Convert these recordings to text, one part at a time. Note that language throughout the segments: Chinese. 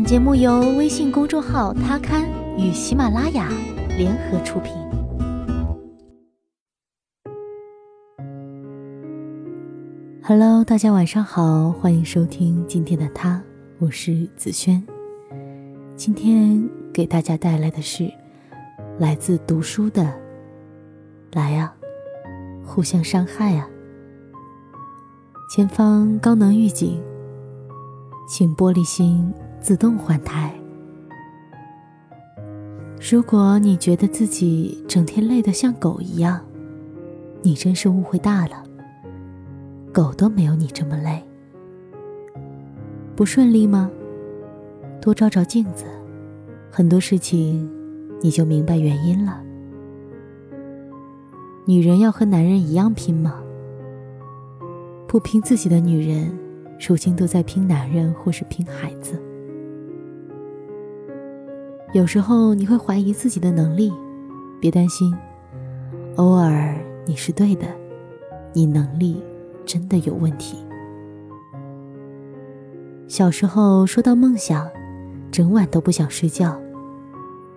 本节目由微信公众号“他刊”与喜马拉雅联合出品。Hello，大家晚上好，欢迎收听今天的他，我是子轩。今天给大家带来的是来自读书的“来啊，互相伤害啊”。前方高能预警，请玻璃心。自动换台。如果你觉得自己整天累得像狗一样，你真是误会大了。狗都没有你这么累。不顺利吗？多照照镜子，很多事情你就明白原因了。女人要和男人一样拼吗？不拼自己的女人，如今都在拼男人或是拼孩子。有时候你会怀疑自己的能力，别担心，偶尔你是对的，你能力真的有问题。小时候说到梦想，整晚都不想睡觉，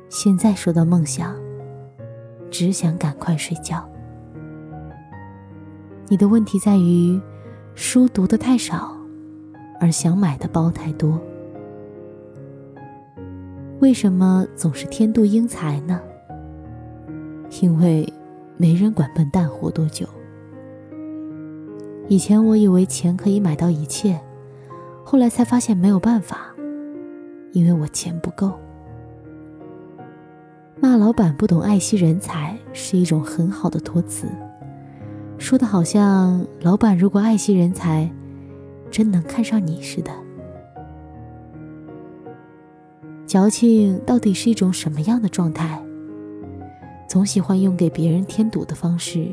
现在说到梦想，只想赶快睡觉。你的问题在于书读的太少，而想买的包太多。为什么总是天妒英才呢？因为没人管笨蛋活多久。以前我以为钱可以买到一切，后来才发现没有办法，因为我钱不够。骂老板不懂爱惜人才是一种很好的托词，说的好像老板如果爱惜人才，真能看上你似的。矫情到底是一种什么样的状态？总喜欢用给别人添堵的方式，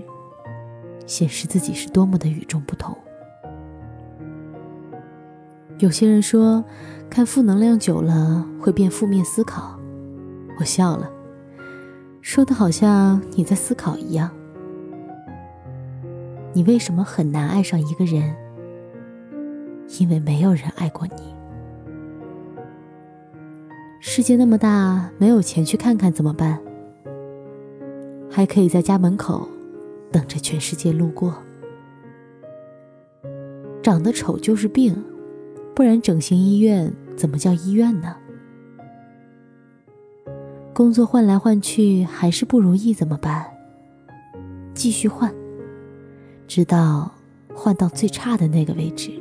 显示自己是多么的与众不同。有些人说，看负能量久了会变负面思考，我笑了，说的好像你在思考一样。你为什么很难爱上一个人？因为没有人爱过你。世界那么大，没有钱去看看怎么办？还可以在家门口等着全世界路过。长得丑就是病，不然整形医院怎么叫医院呢？工作换来换去还是不如意怎么办？继续换，直到换到最差的那个位置。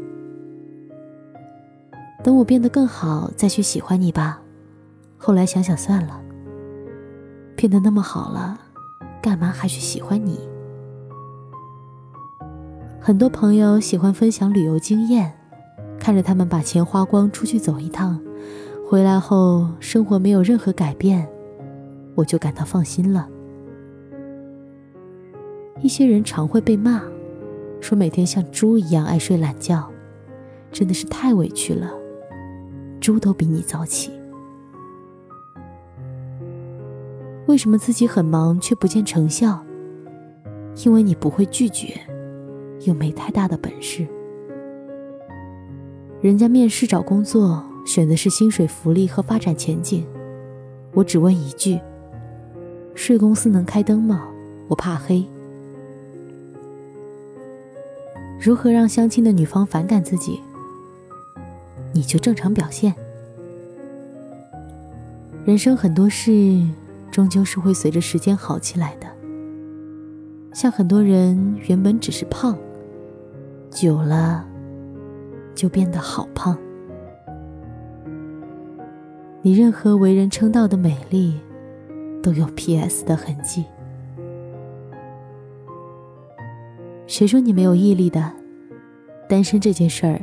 等我变得更好，再去喜欢你吧。后来想想算了，变得那么好了，干嘛还去喜欢你？很多朋友喜欢分享旅游经验，看着他们把钱花光出去走一趟，回来后生活没有任何改变，我就感到放心了。一些人常会被骂，说每天像猪一样爱睡懒觉，真的是太委屈了，猪都比你早起。什么自己很忙却不见成效？因为你不会拒绝，又没太大的本事。人家面试找工作选的是薪水、福利和发展前景，我只问一句：睡公司能开灯吗？我怕黑。如何让相亲的女方反感自己？你就正常表现。人生很多事。终究是会随着时间好起来的。像很多人原本只是胖，久了就变得好胖。你任何为人称道的美丽，都有 P.S. 的痕迹。谁说你没有毅力的？单身这件事儿，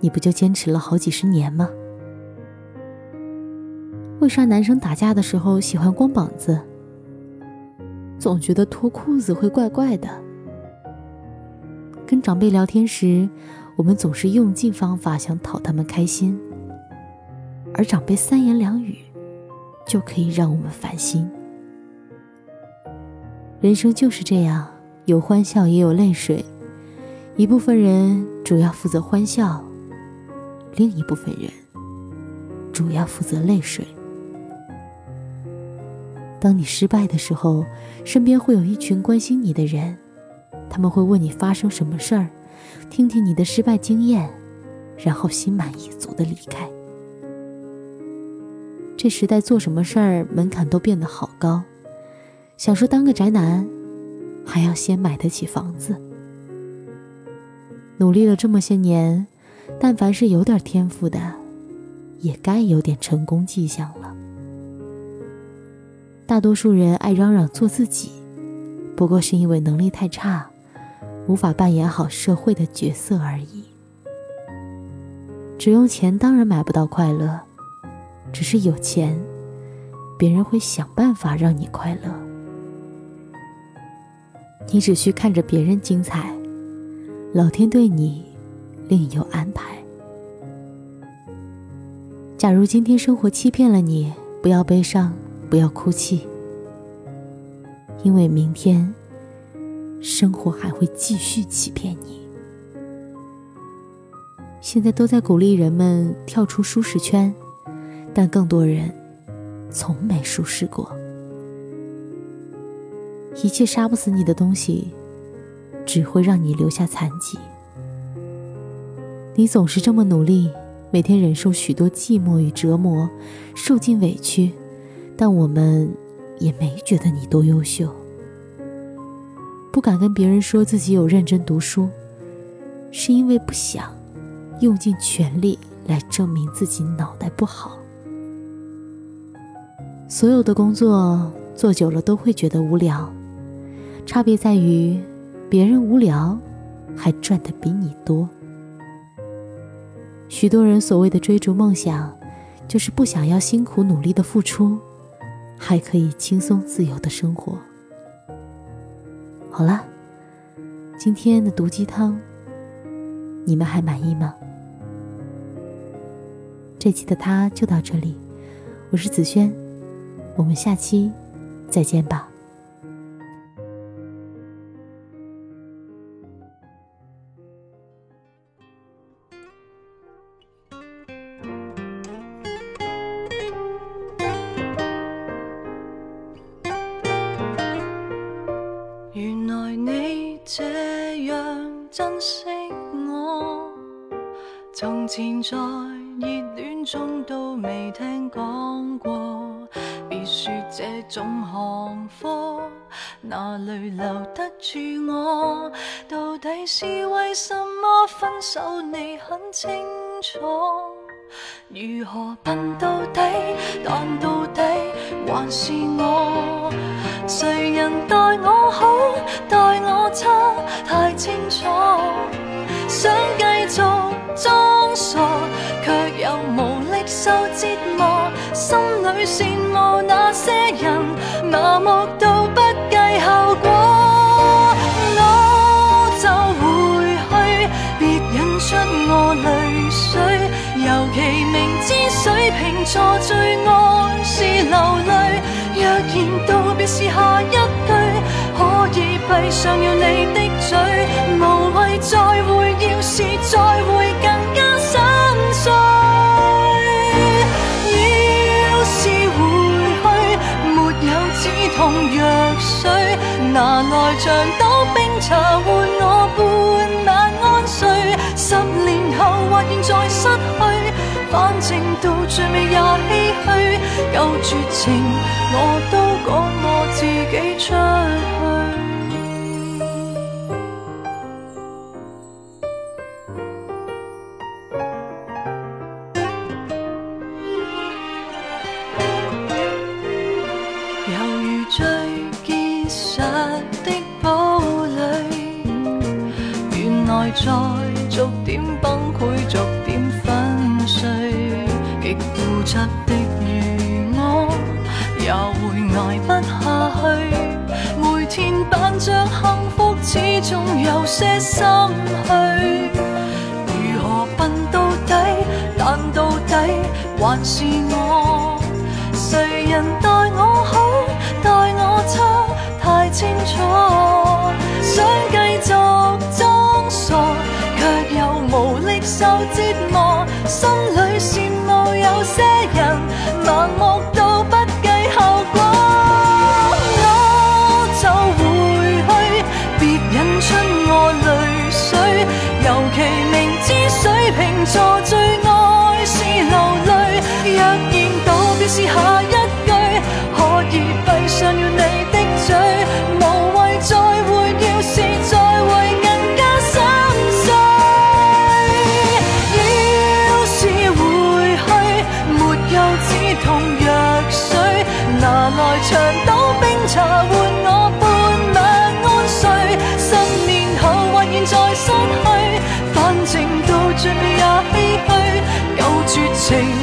你不就坚持了好几十年吗？为啥男生打架的时候喜欢光膀子？总觉得脱裤子会怪怪的。跟长辈聊天时，我们总是用尽方法想讨他们开心，而长辈三言两语就可以让我们烦心。人生就是这样，有欢笑也有泪水。一部分人主要负责欢笑，另一部分人。主要负责泪水。当你失败的时候，身边会有一群关心你的人，他们会问你发生什么事儿，听听你的失败经验，然后心满意足的离开。这时代做什么事儿门槛都变得好高，想说当个宅男，还要先买得起房子。努力了这么些年，但凡是有点天赋的，也该有点成功迹象了。大多数人爱嚷嚷做自己，不过是因为能力太差，无法扮演好社会的角色而已。只用钱当然买不到快乐，只是有钱，别人会想办法让你快乐。你只需看着别人精彩，老天对你另有安排。假如今天生活欺骗了你，不要悲伤。不要哭泣，因为明天，生活还会继续欺骗你。现在都在鼓励人们跳出舒适圈，但更多人从没舒适过。一切杀不死你的东西，只会让你留下残疾。你总是这么努力，每天忍受许多寂寞与折磨，受尽委屈。但我们也没觉得你多优秀，不敢跟别人说自己有认真读书，是因为不想用尽全力来证明自己脑袋不好。所有的工作做久了都会觉得无聊，差别在于别人无聊还赚的比你多。许多人所谓的追逐梦想，就是不想要辛苦努力的付出。还可以轻松自由的生活。好了，今天的毒鸡汤，你们还满意吗？这期的他就到这里，我是子轩，我们下期再见吧。原来你这样珍惜我从前在热恋中都未听讲过，别说这种行货，哪里留得住我？到底是为什么分手？你很清楚，如何笨到底？但到底还是我，谁人待我好，待我差，太清楚，想继续。装傻，却又无力受折磨，心里羡慕那些人，麻木到不计后果。知水瓶座最爱是流泪，若然道别是下一句，可以闭上了你的嘴，无谓再会，要是再会更加心碎。要是回去，没有止痛药水。拿来像倒冰茶换我半晚安睡，十年后或现在失，反正到最尾也唏嘘。够绝情，我都赶我自己出去。犹如最结实的堡垒，原来在逐点固执的如我，也会挨不下去。每天扮着幸福，始终有些心虚。如何笨到底？但到底还是我。在失去，反正到最尾也唏嘘，有绝情。